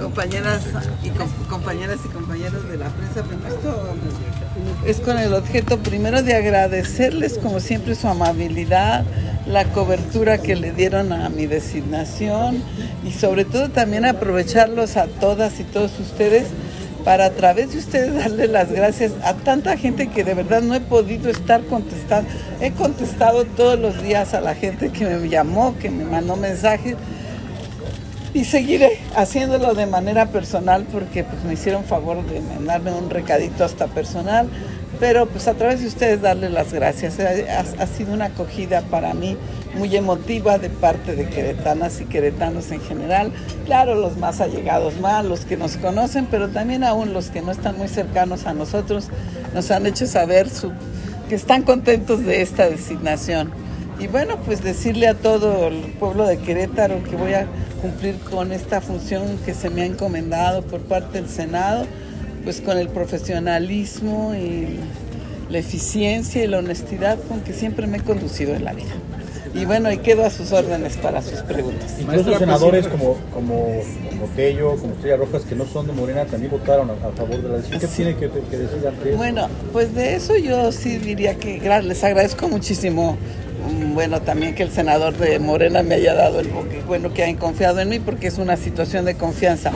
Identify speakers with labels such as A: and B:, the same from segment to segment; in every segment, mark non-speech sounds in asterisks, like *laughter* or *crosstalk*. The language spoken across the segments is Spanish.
A: Compañeras y compañeras y compañeros de la prensa, esto es con el objeto primero de agradecerles como siempre su amabilidad, la cobertura que le dieron a mi designación y sobre todo también aprovecharlos a todas y todos ustedes para a través de ustedes darle las gracias a tanta gente que de verdad no he podido estar contestando. He contestado todos los días a la gente que me llamó, que me mandó mensajes y seguiré haciéndolo de manera personal porque pues, me hicieron favor de mandarme un recadito hasta personal, pero pues a través de ustedes darle las gracias. Ha, sido una acogida para mí muy emotiva de parte de queretanas y queretanos en general. Claro, los más allegados más, los que nos conocen, pero también aún los que no están muy cercanos a nosotros nos han hecho saber su, que están contentos de esta designación. Y bueno, pues decirle a todo el pueblo de Querétaro que voy a cumplir con esta función que se me ha encomendado por parte del Senado, pues con el profesionalismo y la eficiencia y la honestidad con que siempre me he conducido en la vida. Y bueno, y quedo a sus órdenes para sus preguntas.
B: Nuestros senadores como, como, como Tello, como Estrella Rojas, que no son de Morena, también votaron a, favor de la decisión. ¿Qué tiene que, que decir
A: Bueno, pues de eso yo sí diría que les agradezco muchísimo bueno, también que el senador de Morena me haya dado el bueno que hayan confiado en mí porque es una situación de confianza.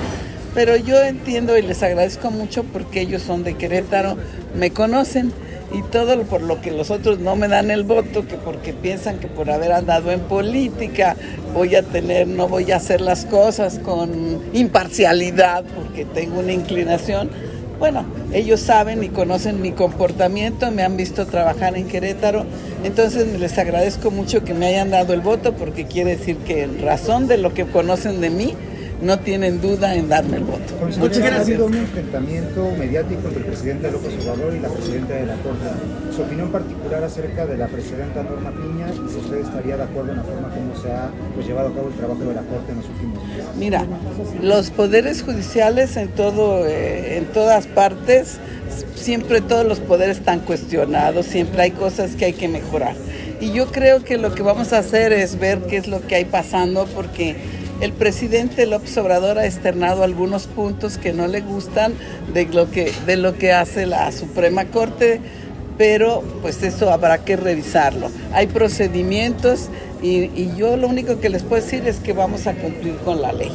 A: Pero yo entiendo y les agradezco mucho porque ellos son de Querétaro, me conocen y todo por lo que los otros no me dan el voto, que porque piensan que por haber andado en política voy a tener, no voy a hacer las cosas con imparcialidad porque tengo una inclinación bueno, ellos saben y conocen mi comportamiento, me han visto trabajar en Querétaro, entonces les agradezco mucho que me hayan dado el voto porque quiere decir que en razón de lo que conocen de mí, no tienen duda en darme el voto.
C: Muchas gracias. Ha habido un enfrentamiento mediático entre el presidente López Obrador y la presidenta de la Corte. Su opinión particular acerca de la presidenta Norma Piña y si usted estaría de acuerdo en la forma como se ha pues, llevado a cabo el trabajo de la Corte en los últimos meses.
A: Mira, los poderes judiciales en, todo, eh, en todas partes, siempre todos los poderes están cuestionados, siempre hay cosas que hay que mejorar. Y yo creo que lo que vamos a hacer es ver qué es lo que hay pasando porque el presidente López Obrador ha externado algunos puntos que no le gustan de lo que, de lo que hace la Suprema Corte, pero pues eso habrá que revisarlo. Hay procedimientos y, y yo lo único que les puedo decir es que vamos a cumplir con la ley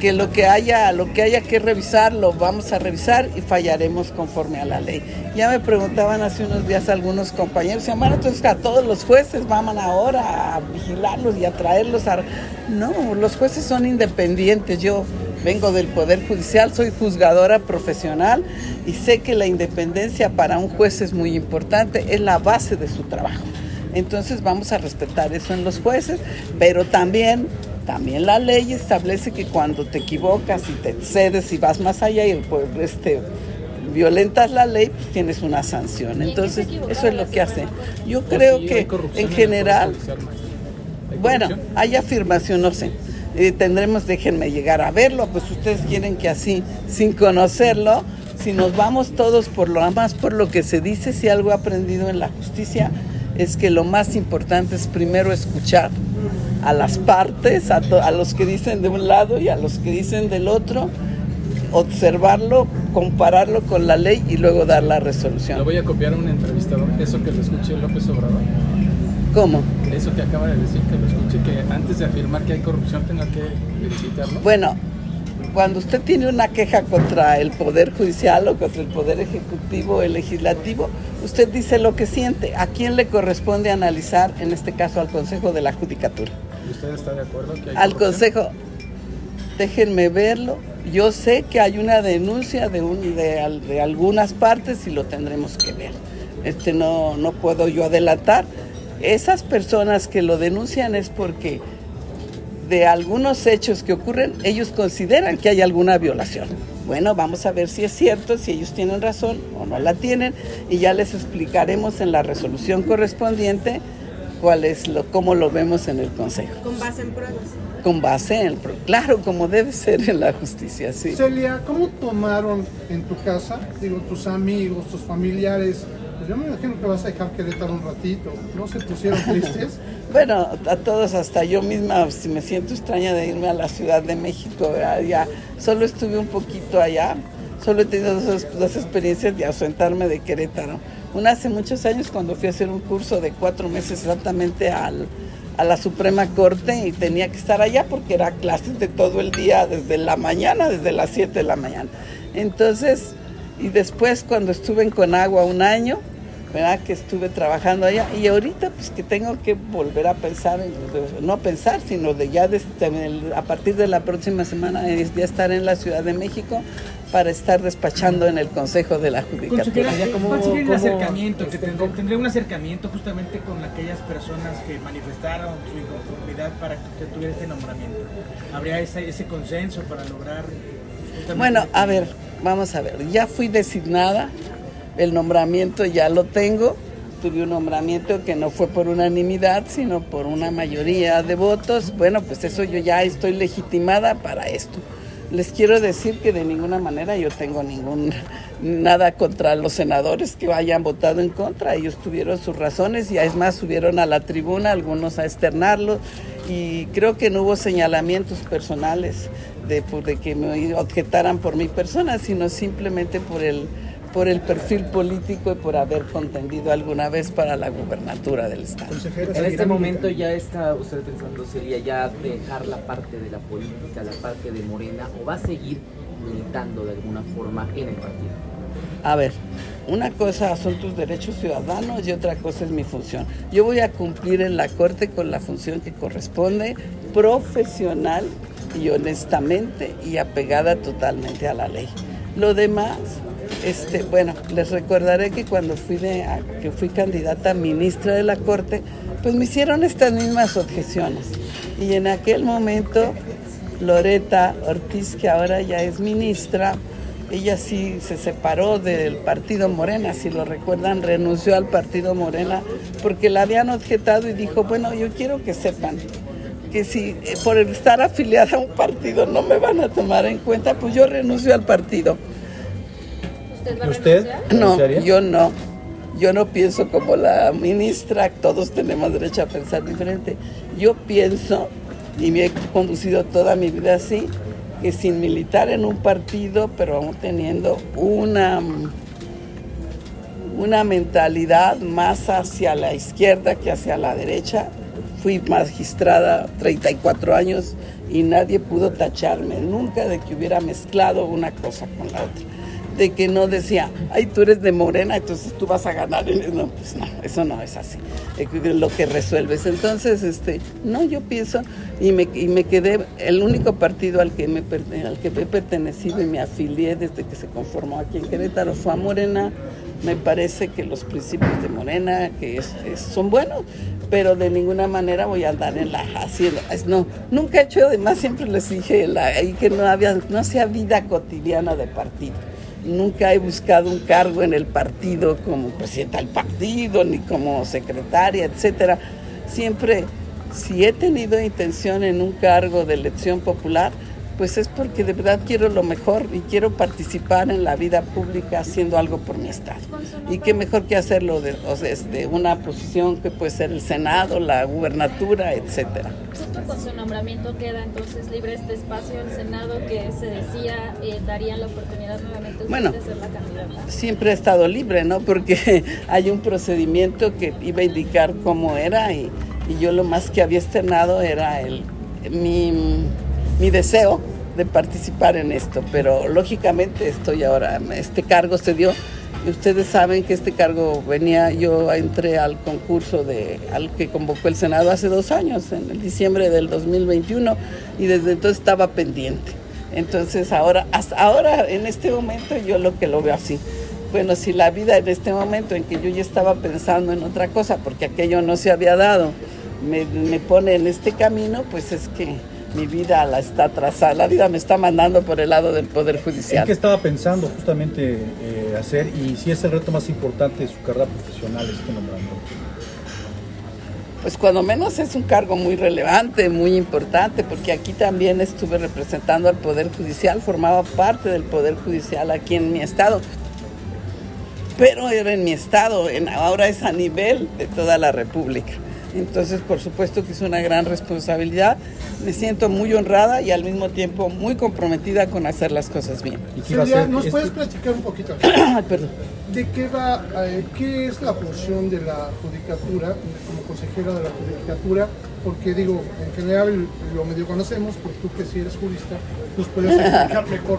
A: que lo que haya, lo que haya que revisar, lo vamos a revisar y fallaremos conforme a la ley. Ya me preguntaban hace unos días algunos compañeros, bueno, entonces a todos los jueces van ahora a vigilarlos y a traerlos a... No, los jueces son independientes. Yo vengo del Poder Judicial, soy juzgadora profesional y sé que la independencia para un juez es muy importante, es la base de su trabajo. Entonces vamos a respetar eso en los jueces, pero también también la ley establece que cuando te equivocas y te cedes y vas más allá y el pueblo este, violentas la ley, pues tienes una sanción. Entonces, eso es lo que hace. Yo creo que en general, bueno, hay afirmación, no sé. Eh, tendremos, déjenme llegar a verlo, pues ustedes quieren que así, sin conocerlo, si nos vamos todos por lo más por lo que se dice, si algo he aprendido en la justicia, es que lo más importante es primero escuchar a las partes, a, los que dicen de un lado y a los que dicen del otro, observarlo, compararlo con la ley y luego dar la resolución.
D: Lo voy a copiar a un entrevistador, eso que lo escuché López Obrador.
A: ¿Cómo?
D: Eso que acaba de decir, que lo escuche, que antes de afirmar que hay corrupción tenga que verificarlo.
A: Bueno, cuando usted tiene una queja contra el Poder Judicial o contra el Poder Ejecutivo o el Legislativo, usted dice lo que siente. ¿A quién le corresponde analizar, en este caso al Consejo de la Judicatura?
D: ¿Y usted está de acuerdo que hay
A: Al Consejo, déjenme verlo. Yo sé que hay una denuncia de, un, de, de algunas partes y lo tendremos que ver. Este no, no puedo yo adelantar. Esas personas que lo denuncian es porque de algunos hechos que ocurren, ellos consideran que hay alguna violación. Bueno, vamos a ver si es cierto, si ellos tienen razón o no la tienen, y ya les explicaremos en la resolución correspondiente cuál es lo, cómo lo vemos en el Consejo.
E: Con base en pruebas.
A: Con base en, claro, como debe ser en la justicia, sí.
F: Celia, ¿cómo tomaron en tu casa, digo, tus amigos, tus familiares? Pues yo me imagino que vas a dejar que Querétaro un ratito, ¿no se pusieron tristes? *laughs*
A: Bueno, a todos, hasta yo misma, si me siento extraña de irme a la Ciudad de México, ya solo estuve un poquito allá, solo he tenido dos, dos, experiencias de ausentarme de Querétaro. Una hace muchos años cuando fui a hacer un curso de cuatro meses exactamente al, a la Suprema Corte y tenía que estar allá porque era clases de todo el día, desde la mañana, desde las 7 de la mañana. Entonces, y después cuando estuve en Conagua un año, ¿verdad? Que estuve trabajando allá y ahorita pues que tengo que volver a pensar, no pensar, sino de ya a partir de la próxima semana ya estar en la Ciudad de México para estar despachando en el Consejo de la Judicatura.
E: ¿Cuál sería el acercamiento? Que tendría, un acercamiento justamente con aquellas personas que manifestaron su inconformidad para que usted tuviera este nombramiento. ¿Habría ese, ese consenso para lograr...
A: Bueno, a ver, vamos a ver, ya fui designada el nombramiento ya lo tengo. Tuve un nombramiento que no fue por unanimidad, sino por una mayoría de votos. Bueno, pues eso yo ya estoy legitimada para esto. Les quiero decir que de ninguna manera yo tengo ningún nada contra los senadores que hayan votado en contra. Ellos tuvieron sus razones y es más subieron a la tribuna algunos a externarlo y creo que no hubo señalamientos personales de, de que me objetaran por mi persona, sino simplemente por el por el perfil político y por haber contendido alguna vez para la gubernatura del Estado.
G: En este momento ya está usted pensando, sería ya dejar la parte de la política, la parte de Morena, o va a seguir militando de alguna forma en el partido?
A: A ver, una cosa son tus derechos ciudadanos y otra cosa es mi función. Yo voy a cumplir en la Corte con la función que corresponde, profesional y honestamente y apegada totalmente a la ley. Lo demás este, bueno, les recordaré que cuando fui, que fui candidata a ministra de la Corte, pues me hicieron estas mismas objeciones. Y en aquel momento, Loreta Ortiz, que ahora ya es ministra, ella sí se separó del partido Morena, si lo recuerdan, renunció al partido Morena porque la habían objetado y dijo, bueno, yo quiero que sepan que si eh, por estar afiliada a un partido no me van a tomar en cuenta, pues yo renuncio al partido.
B: ¿Usted?
A: No, yo no. Yo no pienso como la ministra, todos tenemos derecho a pensar diferente. Yo pienso, y me he conducido toda mi vida así, que sin militar en un partido, pero aún teniendo una, una mentalidad más hacia la izquierda que hacia la derecha, fui magistrada 34 años y nadie pudo tacharme nunca de que hubiera mezclado una cosa con la otra de que no decía, ay, tú eres de Morena, entonces tú vas a ganar. No, pues no, eso no es así, lo que resuelves. Entonces, este, no, yo pienso, y me, y me quedé, el único partido al que, me, al que he pertenecido y me afilié desde que se conformó aquí en Querétaro fue a Morena. Me parece que los principios de Morena que son buenos, pero de ninguna manera voy a andar en la haciendo. No, nunca he hecho, además siempre les dije ahí que no había, no hacía vida cotidiana de partido. Nunca he buscado un cargo en el partido como presidenta del partido, ni como secretaria, etcétera. Siempre, si he tenido intención en un cargo de elección popular, pues es porque de verdad quiero lo mejor y quiero participar en la vida pública haciendo algo por mi Estado. Y qué mejor que hacerlo desde una posición que puede ser el Senado, la gubernatura, etcétera.
H: con su nombramiento queda entonces libre este espacio el Senado que se decía eh, daría la oportunidad nuevamente
A: bueno,
H: de ser la candidata?
A: Siempre ha estado libre, ¿no? Porque *laughs* hay un procedimiento que iba a indicar cómo era y, y yo lo más que había externado era el mi mi deseo de participar en esto, pero lógicamente estoy ahora, este cargo se dio, y ustedes saben que este cargo venía, yo entré al concurso de, al que convocó el Senado hace dos años, en el diciembre del 2021, y desde entonces estaba pendiente. Entonces ahora, hasta ahora, en este momento, yo lo que lo veo así. Bueno, si la vida en este momento en que yo ya estaba pensando en otra cosa, porque aquello no se había dado, me, me pone en este camino, pues es que mi vida la está trazada, la vida me está mandando por el lado del Poder Judicial.
B: qué estaba pensando justamente eh, hacer y si es el reto más importante de su carrera profesional este nombramiento?
A: Pues cuando menos es un cargo muy relevante, muy importante, porque aquí también estuve representando al Poder Judicial, formaba parte del Poder Judicial aquí en mi estado, pero era en mi estado, en, ahora es a nivel de toda la República. Entonces, por supuesto que es una gran responsabilidad. Me siento muy honrada y al mismo tiempo muy comprometida con hacer las cosas bien.
B: ¿Y qué iba a
F: Silvia,
B: ser
F: ¿nos
B: este-
F: puedes platicar un poquito *clears throat*
A: Ay, perdón.
F: de qué va, eh, qué es la función de la judicatura, como consejera de la judicatura? Porque digo, en general lo medio conocemos, pero tú que sí eres jurista, nos puedes *laughs* explicar mejor.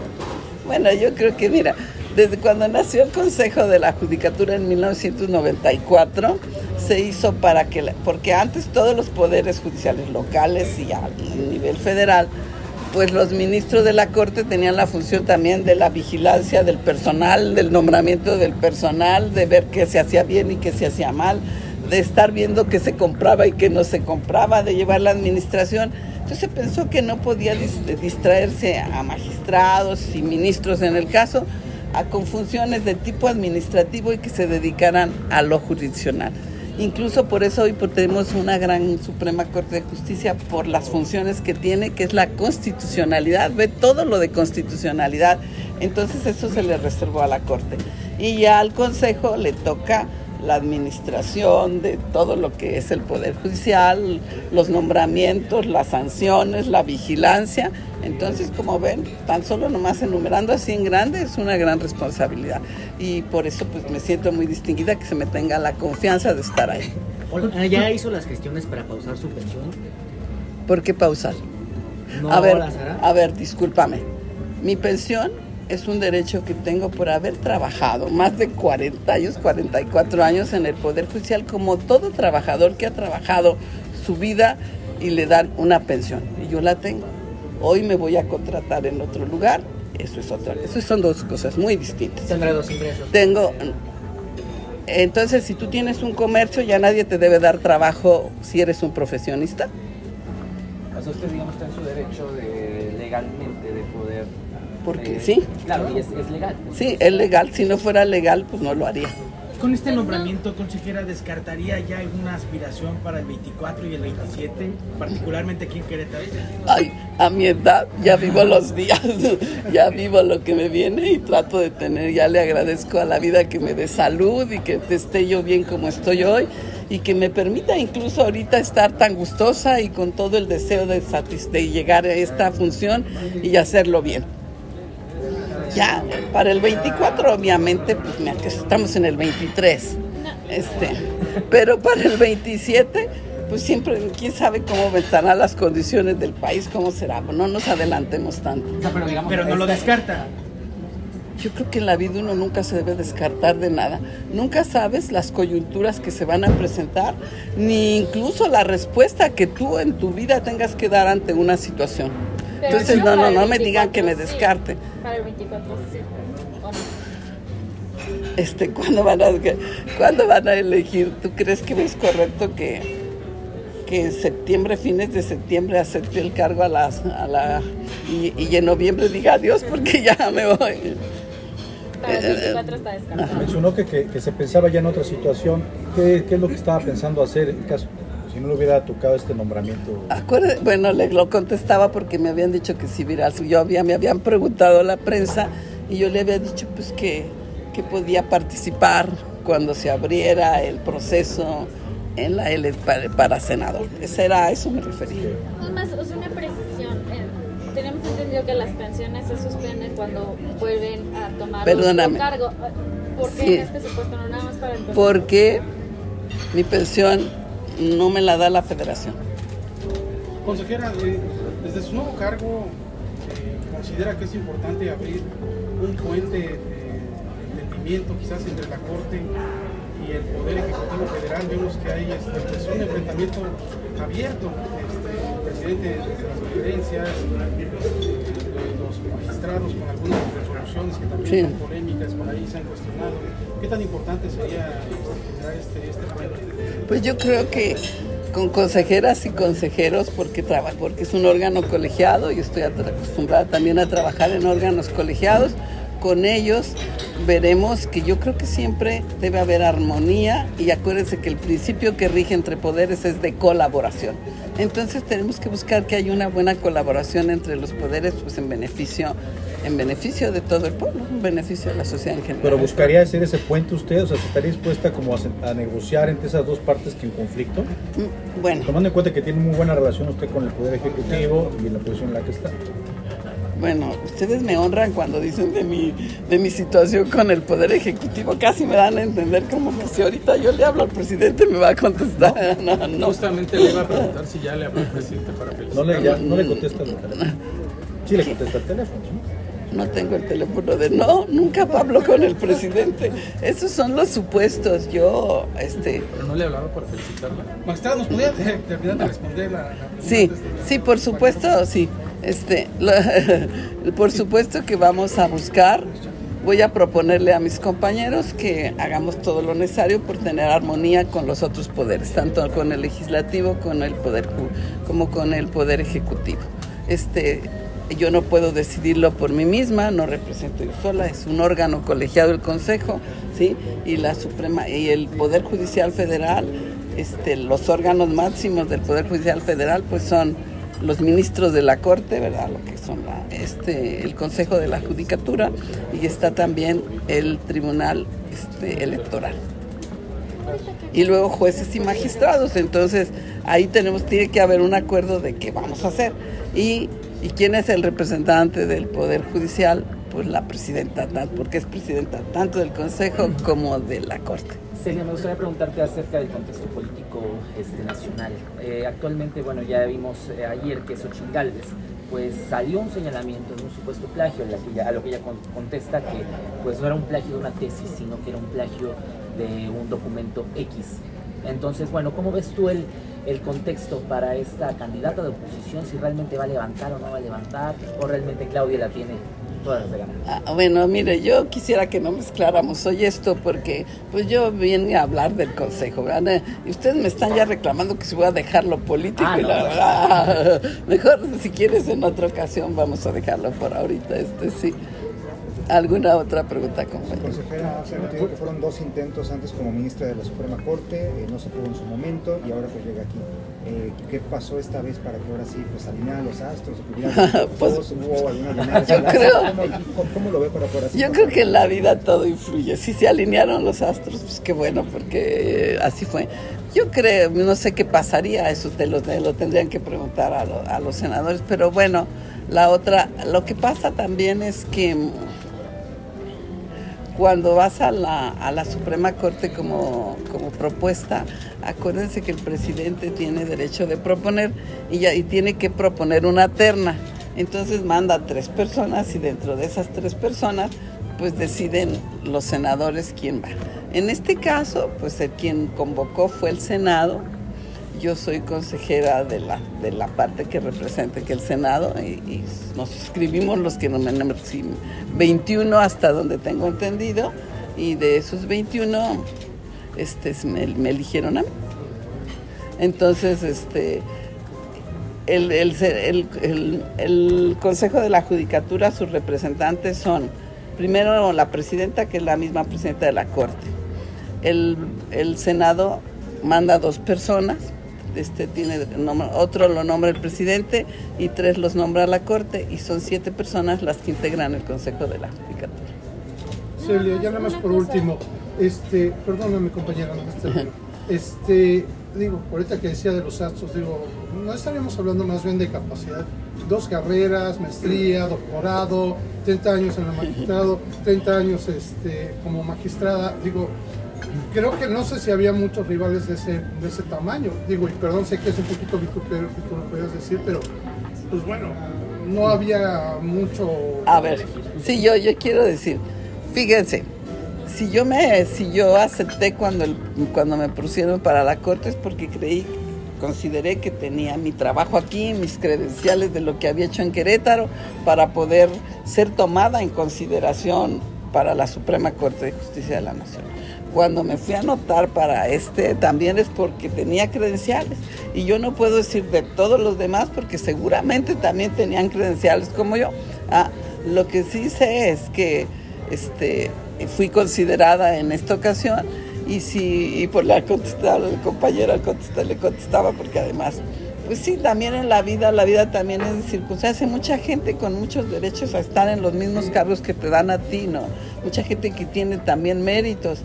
A: Bueno, yo creo que, mira, desde cuando nació el Consejo de la Judicatura en 1994, se hizo para que, porque antes todos los poderes judiciales locales y a nivel federal, pues los ministros de la Corte tenían la función también de la vigilancia del personal, del nombramiento del personal, de ver qué se hacía bien y qué se hacía mal, de estar viendo qué se compraba y qué no se compraba, de llevar la administración. Entonces pensó que no podía dis- distraerse a magistrados y ministros en el caso, a con funciones de tipo administrativo y que se dedicaran a lo jurisdiccional. Incluso por eso hoy tenemos una gran Suprema Corte de Justicia por las funciones que tiene, que es la constitucionalidad, ve todo lo de constitucionalidad. Entonces eso se le reservó a la Corte. Y ya al Consejo le toca la administración de todo lo que es el Poder Judicial, los nombramientos, las sanciones, la vigilancia. Entonces, como ven, tan solo nomás enumerando así en grande es una gran responsabilidad. Y por eso pues me siento muy distinguida que se me tenga la confianza de estar ahí.
I: Hola, ¿Ya hizo las gestiones para pausar su pensión?
A: ¿Por qué pausar?
I: No
A: a ver, a ver, discúlpame. Mi pensión es un derecho que tengo por haber trabajado más de 40 años, 44 años en el Poder Judicial, como todo trabajador que ha trabajado su vida y le dan una pensión. Y yo la tengo. Hoy me voy a contratar en otro lugar. Eso es otra. Eso son dos cosas muy distintas.
I: Tendrá dos ingresos.
A: Tengo. Entonces, si tú tienes un comercio, ya nadie te debe dar trabajo si eres un profesionista.
G: O sea, usted, digamos, está en su derecho de legalmente.
A: Porque
G: eh,
A: sí.
G: Claro, y es, es legal.
A: Sí, es legal. Si no fuera legal, pues no lo haría.
E: Con este nombramiento, consejera, ¿descartaría ya alguna aspiración para el 24 y el 27, particularmente aquí en Querétaro?
A: Ay, a mi edad ya vivo los días, *laughs* ya vivo lo que me viene y trato de tener, ya le agradezco a la vida que me dé salud y que esté yo bien como estoy hoy y que me permita incluso ahorita estar tan gustosa y con todo el deseo de, de llegar a esta función y hacerlo bien. Ya, para el 24 obviamente, pues mira, que estamos en el 23. Este, pero para el 27, pues siempre, quién sabe cómo estarán las condiciones del país, cómo será. No nos adelantemos tanto.
G: O sea, pero digamos.
E: Pero no lo
G: esta-
E: descarta.
A: Yo creo que en la vida uno nunca se debe descartar de nada. Nunca sabes las coyunturas que se van a presentar, ni incluso la respuesta que tú en tu vida tengas que dar ante una situación. Entonces,
H: no
A: no, no, me digan que me
H: 24, sí.
A: descarte.
H: Para el 24, sí.
A: Este, ¿cuándo van a, ¿cuándo van a elegir? ¿Tú crees que es correcto que, que en septiembre, fines de septiembre, acepte el cargo a las, a la y, y en noviembre diga adiós porque ya me voy?
H: Para el 24 está descartado.
B: Mencionó que, que, que se pensaba ya en otra situación. ¿Qué, qué es lo que estaba pensando hacer en caso, si no le hubiera tocado este nombramiento?
A: Acuerde- bueno, le lo contestaba porque me habían dicho que si viral, yo había, me habían preguntado la prensa y yo le había dicho pues que, que podía participar cuando se abriera el proceso en la L para, para senador. Ese era, a eso me refería.
H: Además, o sea, una precisión. eh, tenemos entendido que las pensiones se suspenden cuando vuelven a tomar
A: Perdóname.
H: un cargo. ¿Por qué
A: Sí.
H: en este supuesto no nada más para el
A: Porque mi pensión no me la da la federación.
D: Consejera, eh, desde su nuevo cargo, eh, ¿considera que es importante abrir un puente de entendimiento quizás entre la Corte y el Poder Ejecutivo Federal? Vemos que hay este, pues, un enfrentamiento abierto. Este, el presidente de las conferencias, los magistrados con algunas que también
A: Sí.
D: son polémicas, por ahí se han cuestionado. ¿Qué tan importante sería este, generar este, este puente?
A: Pues yo creo que con consejeras y consejeros, porque, traba- porque es un órgano colegiado y estoy acostumbrada también a trabajar en órganos colegiados, con ellos veremos que yo creo que siempre debe haber armonía y acuérdense que el principio que rige entre poderes es de colaboración. Entonces tenemos que buscar que haya una buena colaboración entre los poderes pues en beneficio en beneficio de todo el pueblo, en beneficio de la sociedad en general.
B: Pero buscaría hacer ese puente usted, o sea, ¿estaría dispuesta como a, a negociar entre esas dos partes que en conflicto?
A: Mm, Bueno,
B: Tomando en cuenta que tiene muy buena relación usted con el Poder Ejecutivo y en la posición en la que está.
A: bueno, ustedes me honran cuando dicen de mi, de mi situación con el Poder Ejecutivo. Casi me dan a entender como que si ahorita yo le hablo al presidente me va a contestar. No, *laughs* no.
J: Justamente le iba a preguntar si ya le habló al presidente para
B: No
J: felicitarlo.
B: le, ya, no le contesta el teléfono. Sí le contesta el teléfono, ¿no?
A: No tengo el teléfono de no, nunca hablo con el presidente. Esos son los supuestos. Yo, este,
J: Pero no le hablaba para felicitarla.
D: Magistrado, ¿nos podría eh, terminar de responder la, la pregunta
A: sí, sí, por supuesto, sí. Este, *laughs* por supuesto que vamos a buscar. Voy a proponerle a mis compañeros que hagamos todo lo necesario por tener armonía con los otros poderes, tanto con el legislativo, con el poder como con el poder ejecutivo. Este, yo no puedo decidirlo por mí misma, no represento yo sola, es un órgano colegiado el Consejo, ¿sí? Y la Suprema y el Poder Judicial Federal, este, los órganos máximos del Poder Judicial Federal pues son los ministros de la Corte, ¿verdad? Lo que son este, el Consejo de la Judicatura y está también el Tribunal este, Electoral. Y luego jueces y magistrados. Entonces ahí tenemos, tiene que haber un acuerdo de qué vamos a hacer. Y, y quién es el representante del Poder Judicial, pues la presidenta, porque es presidenta tanto del Consejo como de la Corte.
G: Celia, me gustaría preguntarte acerca del contexto político este, nacional. Eh, actualmente, bueno, ya vimos eh, ayer que Xochitl pues salió un señalamiento de un supuesto plagio, a, lo que ella con- contesta que pues no era un plagio de una tesis, sino que era un plagio de un documento X. Entonces, bueno, ¿cómo ves tú el, el contexto para esta candidata de oposición? Si realmente va a levantar o no va a levantar, o realmente Claudia la tiene todas las de ganar.
A: Ah, bueno, mire, yo quisiera que no mezcláramos hoy esto porque pues yo vine a hablar del consejo, ¿verdad? Y ustedes me están ya reclamando que se voy a dejar lo político
G: Ah,
A: y
G: no.
A: la verdad, *laughs* mejor si quieres en otra ocasión vamos a dejarlo por ahorita, este sí. ¿Alguna otra pregunta, compañero?
C: Consejera, tengo entendido que fueron dos intentos antes como ministra de la Suprema Corte, eh, no se pudo en su momento y ahora pues llega aquí. Eh, ¿Qué pasó esta vez para que ahora sí pues alinearan los astros? que hubiera *laughs*
A: Pues,
C: votos, hubo alguna
A: yo creo-
C: ¿Cómo, cómo- lo ve para poder así *laughs*
A: Yo
C: pasar?
A: creo que en la vida todo influye. Si se alinearon los astros, pues qué bueno, porque así fue. Yo creo, no sé qué pasaría, eso te lo, te lo tendrían que preguntar a, lo- a los senadores, pero bueno, la otra, lo que pasa también es que cuando vas a la, a la Suprema Corte como, como propuesta, acuérdense que el presidente tiene derecho de proponer y, ya, y tiene que proponer una terna. Entonces manda a tres personas y dentro de esas tres personas pues deciden los senadores quién va. En este caso, pues el quien convocó fue el Senado. Yo soy consejera de la, de la parte que representa que el Senado y, nos suscribimos los que nos menemos 21 hasta donde tengo entendido y de esos 21 este, me, eligieron a mí. Entonces, este, el, el, el, el, Consejo de la Judicatura, sus representantes son, primero la presidenta, que es la misma presidenta de la Corte. El Senado manda dos personas, este tiene otro lo nombra el presidente y tres los nombra la Corte y son siete personas las que integran el Consejo de la Judicatura.
F: Celia, ya nada más por último, este, perdóname compañera, no me termino. Este, digo, ahorita que decía de los astros, digo, no estaríamos hablando más bien de capacidad. Dos carreras, maestría, doctorado, 30 años en el magistrado, 30 años este, como magistrada, digo, creo que no sé si había muchos rivales de ese, de ese tamaño. Digo, y perdón, sé que es un poquito vitupero que tú lo puedes decir, pero pues bueno, no había mucho.
A: A ver, sí, yo, yo quiero decir, fíjense, si yo me, si yo acepté cuando, el- cuando me pusieron para la corte es porque creí, consideré que tenía mi trabajo aquí, mis credenciales de lo que había hecho en Querétaro para poder ser tomada en consideración para la Suprema Corte de Justicia de la Nación. Cuando me fui a anotar para este, también es porque tenía credenciales. Y yo no puedo decir de todos los demás porque seguramente también tenían credenciales como yo. Ah, lo que sí sé es que este, fui considerada en esta ocasión y si y por la contestaba el compañero al contestar le contestaba porque además Pues sí, también en la vida, la vida también es de circunstancia. Mucha gente con muchos derechos a estar en los mismos cargos que te dan a ti, ¿no? Mucha gente que tiene también méritos.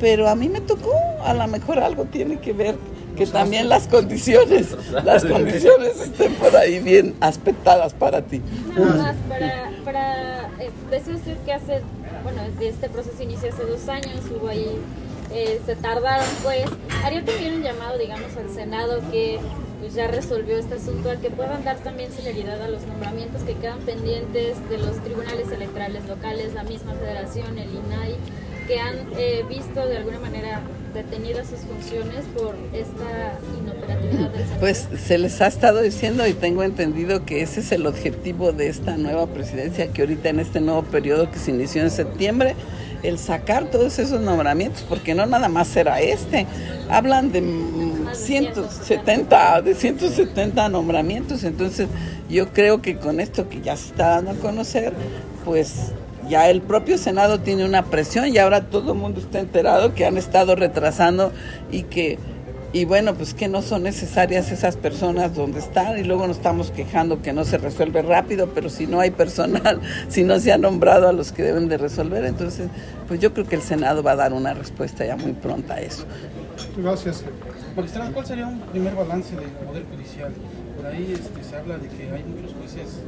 A: Pero a mí me tocó, a lo mejor algo tiene que ver que también las condiciones, *laughs* las condiciones estén por ahí bien aspectadas para ti.
H: Nada más, para, para eh, decía usted que hace, bueno, este proceso inició hace dos años, hubo ahí, eh, se tardaron pues, haría también un llamado, digamos, al Senado que pues ya resolvió este asunto, a que puedan dar también celeridad a los nombramientos que quedan pendientes de los tribunales electorales locales, la misma federación, el INAI, que han eh, visto de alguna manera detenidas sus funciones por esta inoperatividad del Senado.
A: Pues se les ha estado diciendo y tengo entendido que ese es el objetivo de esta nueva presidencia, que ahorita en este nuevo periodo que se inició en septiembre, el sacar todos esos nombramientos, porque no nada más será este. Hablan de mm,
H: Más de
A: 170, de 170 nombramientos, entonces yo creo que con esto que ya se está dando a conocer, pues ya el propio Senado tiene una presión y ahora todo el mundo está enterado que han estado retrasando y que y bueno, pues que no son necesarias esas personas donde están y luego nos estamos quejando que no se resuelve rápido, pero si no hay personal, *laughs* si no se ha nombrado a los que deben de resolver, entonces pues yo creo que el Senado va a dar una respuesta ya muy pronta a eso.
F: Gracias.
D: Magistrada, ¿cuál sería un primer balance del Poder Judicial? Por ahí este, se habla de que hay muchos jueces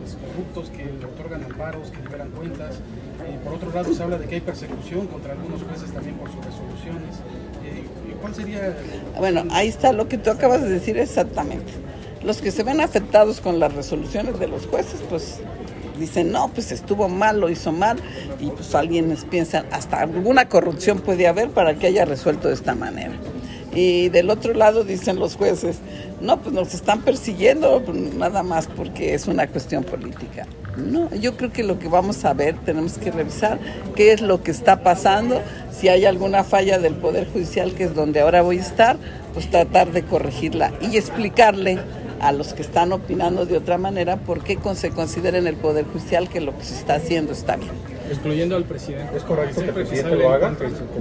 D: pues, corruptos que le otorgan amparos, que liberan cuentas. Eh, por otro lado, se habla de que hay persecución contra algunos jueces también por sus resoluciones. Eh, ¿Cuál sería...?
A: Bueno, ahí está lo que tú acabas de decir exactamente. Los que se ven afectados con las resoluciones de los jueces, pues dicen, no, pues estuvo mal, lo hizo mal, y pues alguien les piensa, hasta alguna corrupción puede haber para que haya resuelto de esta manera. Y del otro lado dicen los jueces, no, pues nos están persiguiendo nada más porque es una cuestión política. No, yo creo que lo que vamos a ver, tenemos que revisar qué es lo que está pasando, si hay alguna falla del Poder Judicial, que es donde ahora voy a estar, pues tratar de corregirla y explicarle a los que están opinando de otra manera por qué se considera en el Poder Judicial que lo que se está haciendo está bien.
J: Excluyendo al presidente.
B: ¿Es correcto que el presidente lo haga?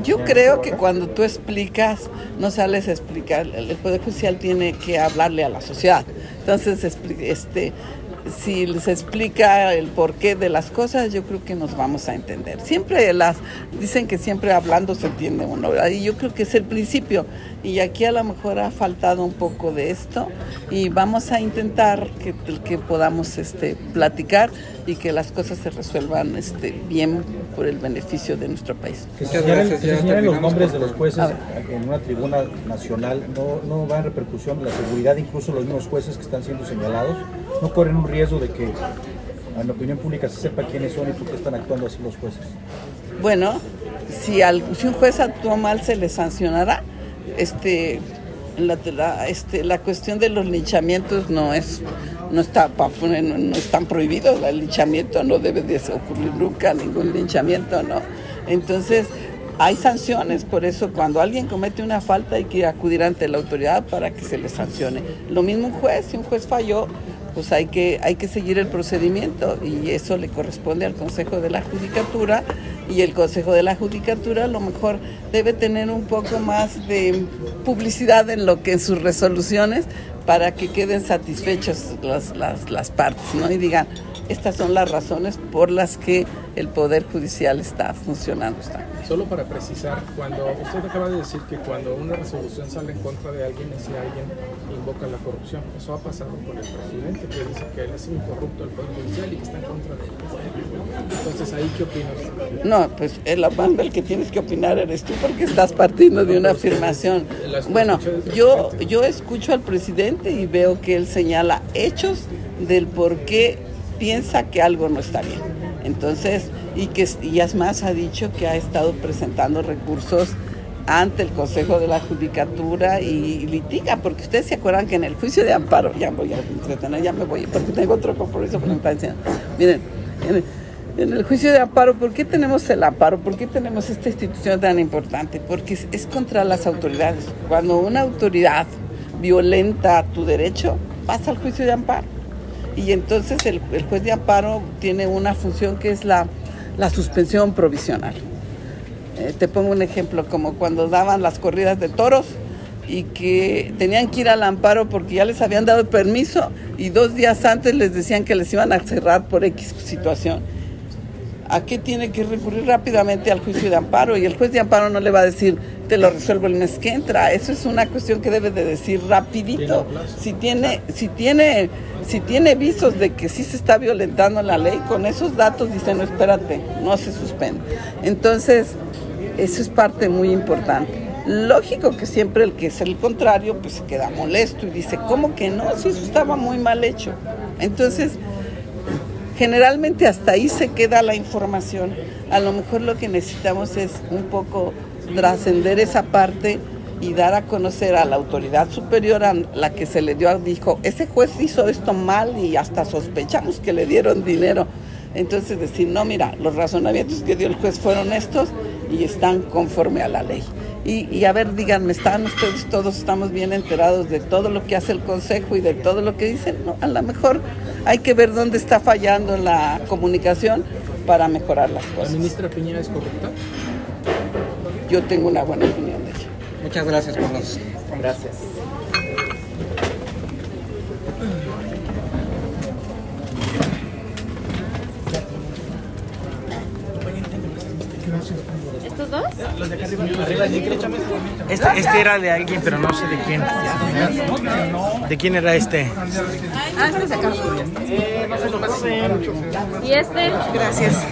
A: Yo creo que cuando tú explicas, no sales a explicar, el el Poder Judicial tiene que hablarle a la sociedad. Entonces, expli- este, si les explica el porqué de las cosas, yo creo que nos vamos a entender. Siempre las, dicen que siempre hablando se entiende uno, ¿verdad? Y yo creo que es el principio. Y aquí a lo mejor ha faltado un poco de esto y vamos a intentar que, que podamos este, platicar y que las cosas se resuelvan este, bien por el beneficio de nuestro país.
B: Que se
K: Muchas
B: señalen,
K: gracias,
B: que
K: ya
B: se señalen los nombres de los jueces en una tribuna nacional, no, no va en repercusión la seguridad, incluso los mismos jueces que están siendo señalados, no corren un riesgo de que en la opinión pública se sepa quiénes son y por qué están actuando así los jueces.
A: Bueno, si, un juez actuó mal, se le sancionará. Este, la, la- este, cuestión de los linchamientos no es no está no están prohibidos. El linchamiento no debe de ocurrir nunca ningún linchamiento no entonces hay sanciones. Por eso cuando alguien comete una falta hay que acudir ante la autoridad para que se le sancione. Lo mismo un juez. Si un juez falló pues hay que, hay que seguir el procedimiento y eso le corresponde al Consejo de la Judicatura y el Consejo de la Judicatura a lo mejor debe tener un poco más de publicidad en lo que en sus resoluciones para que queden satisfechos las, las, las partes, ¿no? Y digan, estas son las razones por las que el Poder Judicial está funcionando. Está.
J: Solo para precisar, cuando usted acaba de decir que cuando una resolución sale en contra de alguien es si alguien invoca la corrupción. Eso ha pasado con el presidente, que dice que él es un corrupto del Poder Judicial y que está en contra de él. Entonces, ¿ahí qué opina usted?
A: No, pues el, el que tienes que opinar eres tú porque estás partiendo de una afirmación. Bueno, yo, yo escucho al presidente y veo que él señala hechos del por qué piensa que algo no está bien. Entonces, y que y más ha dicho que ha estado presentando recursos ante el Consejo de la Judicatura y litiga, porque ustedes se acuerdan que en el juicio de amparo, ya voy a entretener, ya me voy, porque tengo otro compromiso con la diciendo. Miren, en el, en el juicio de amparo, ¿por qué tenemos el amparo? ¿Por qué tenemos esta institución tan importante? Porque es, es contra las autoridades. Cuando una autoridad violenta tu derecho, pasa al juicio de amparo. Y entonces el, juez de amparo tiene una función que es la, la suspensión provisional. Eh, te pongo un ejemplo, como cuando daban las corridas de toros, y que tenían que ir al amparo porque ya les habían dado permiso y dos días antes les decían que les iban a cerrar por X situación. ¿A qué tiene que recurrir rápidamente al juicio de amparo? Y el juez de amparo no le va a decir, te lo resuelvo el mes que entra. Eso es una cuestión que debe de decir rapidito. Si tiene, si tiene, si tiene visos de que sí se está violentando la ley, con esos datos dice, no, espérate, no se suspende. Entonces, eso es parte muy importante. Lógico que siempre el que es el contrario, pues se queda molesto y dice, ¿cómo que no? Si eso estaba muy mal hecho. Entonces, generalmente hasta ahí se queda la información. A lo mejor lo que necesitamos es un poco trascender esa parte y dar a conocer a la autoridad superior a la que se le dio, dijo, ese juez hizo esto mal y hasta sospechamos que le dieron dinero. Entonces decir, no, mira, los razonamientos que dio el juez fueron estos y están conforme a la ley. Y, y, a ver, díganme, ¿están ustedes todos, estamos bien enterados de todo lo que hace el Consejo y de todo lo que dicen? No, a lo mejor hay que ver dónde está fallando la comunicación para mejorar las cosas.
J: ¿La ministra Piñera es corrupta?
A: Yo tengo una buena opinión de ella.
I: Muchas gracias por los...
G: Gracias.
H: ¿Estos dos?
E: Este, este era de alguien, pero no sé de quién. ¿De quién era este?
H: Ah, este es acá. ¿Y este?
K: Gracias.